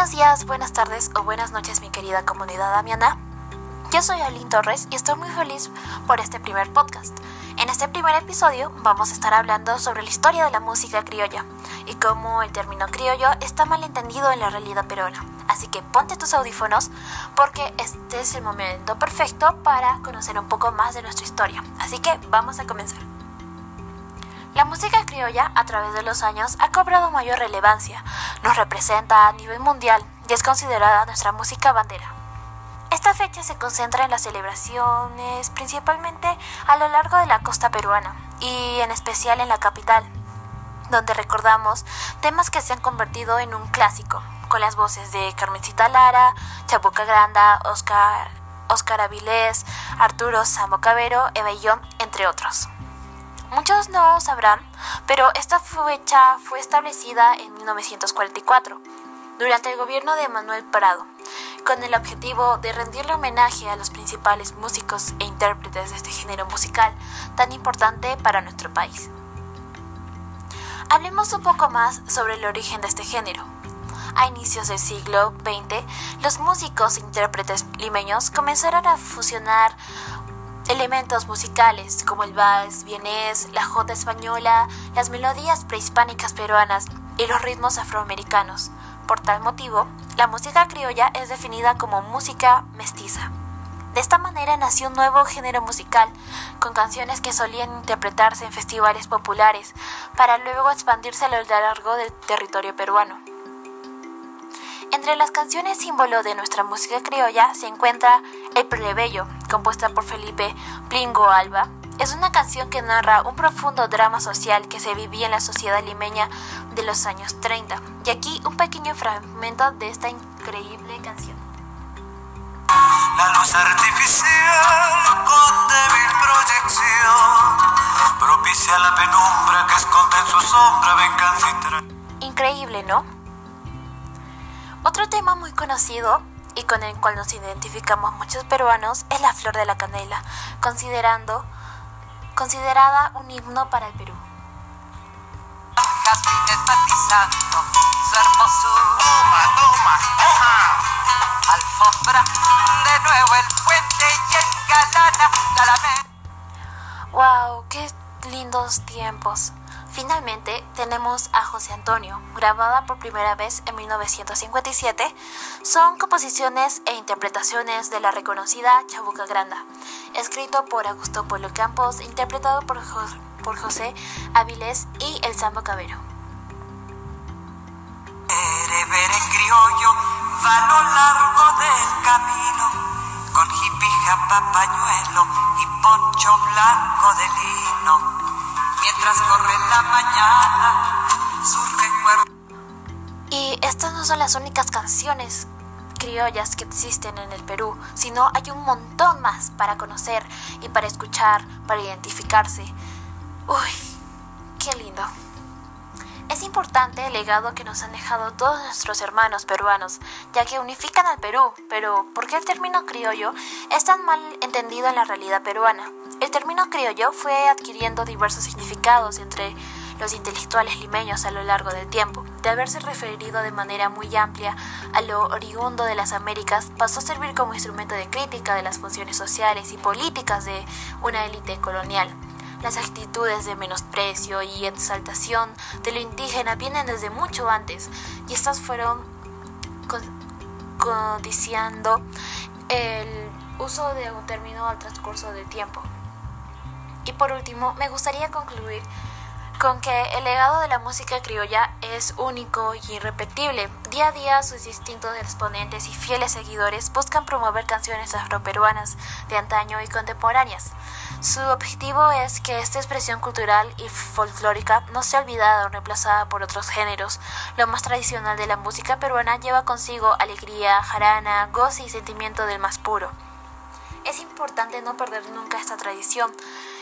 Buenos días, buenas tardes o buenas noches mi querida comunidad damiana. Yo soy Aline Torres y estoy muy feliz por este primer podcast. En este primer episodio vamos a estar hablando sobre la historia de la música criolla y cómo el término criollo está mal entendido en la realidad peruana. Así que ponte tus audífonos porque este es el momento perfecto para conocer un poco más de nuestra historia. Así que vamos a comenzar. La música criolla a través de los años ha cobrado mayor relevancia, nos representa a nivel mundial y es considerada nuestra música bandera. Esta fecha se concentra en las celebraciones principalmente a lo largo de la costa peruana y en especial en la capital, donde recordamos temas que se han convertido en un clásico, con las voces de Carmencita Lara, Chabuca Granda, Oscar, Oscar Avilés, Arturo Sambo Cabero, Eva entre otros. Muchos no sabrán, pero esta fecha fue establecida en 1944, durante el gobierno de Manuel Prado, con el objetivo de rendirle homenaje a los principales músicos e intérpretes de este género musical tan importante para nuestro país. Hablemos un poco más sobre el origen de este género. A inicios del siglo XX, los músicos e intérpretes limeños comenzaron a fusionar elementos musicales como el vals vienés, la jota española, las melodías prehispánicas peruanas y los ritmos afroamericanos. Por tal motivo, la música criolla es definida como música mestiza. De esta manera nació un nuevo género musical, con canciones que solían interpretarse en festivales populares, para luego expandirse a lo largo del territorio peruano. Entre las canciones símbolo de nuestra música criolla se encuentra El Plebeyo, compuesta por Felipe Plingo Alba. Es una canción que narra un profundo drama social que se vivía en la sociedad limeña de los años 30. Y aquí un pequeño fragmento de esta increíble canción. La luz artificial con débil proyección propicia la penumbra que esconde en su sombra venganza Increíble, ¿no? Otro tema muy conocido y con el cual nos identificamos muchos peruanos es la flor de la canela, considerando considerada un himno para el Perú. Wow, qué lindos tiempos. Finalmente tenemos a José Antonio, grabada por primera vez en 1957. Son composiciones e interpretaciones de la reconocida Chabuca Granda, escrito por Augusto Polo Campos, interpretado por, José Avilés y El Sambo Cabero. Y estas no son las únicas canciones criollas que existen en el Perú, sino hay un montón más para conocer y para escuchar, para identificarse. Uy, qué lindo. Es importante el legado que nos han dejado todos nuestros hermanos peruanos, ya que unifican al Perú, pero ¿por qué el término criollo es tan mal entendido en la realidad peruana? El término criollo fue adquiriendo diversos significados entre los intelectuales limeños a lo largo del tiempo. De haberse referido de manera muy amplia a lo oriundo de las Américas, pasó a servir como instrumento de crítica de las funciones sociales y políticas de una élite colonial. Las actitudes de menosprecio y exaltación de lo indígena vienen desde mucho antes y estas fueron codiciando el uso de un término al transcurso del tiempo. Y por último, me gustaría concluir con que el legado de la música criolla es único y irrepetible. Día a día sus distintos exponentes y fieles seguidores buscan promover canciones afroperuanas de antaño y contemporáneas. Su objetivo es que esta expresión cultural y folclórica no sea olvidada o reemplazada por otros géneros. Lo más tradicional de la música peruana lleva consigo alegría, jarana, goce y sentimiento del más puro. Es importante no perder nunca esta tradición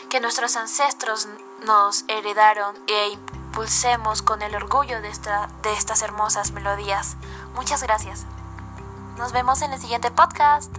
que nuestros ancestros nos heredaron e impulsemos con el orgullo de, esta, de estas hermosas melodías. Muchas gracias. Nos vemos en el siguiente podcast.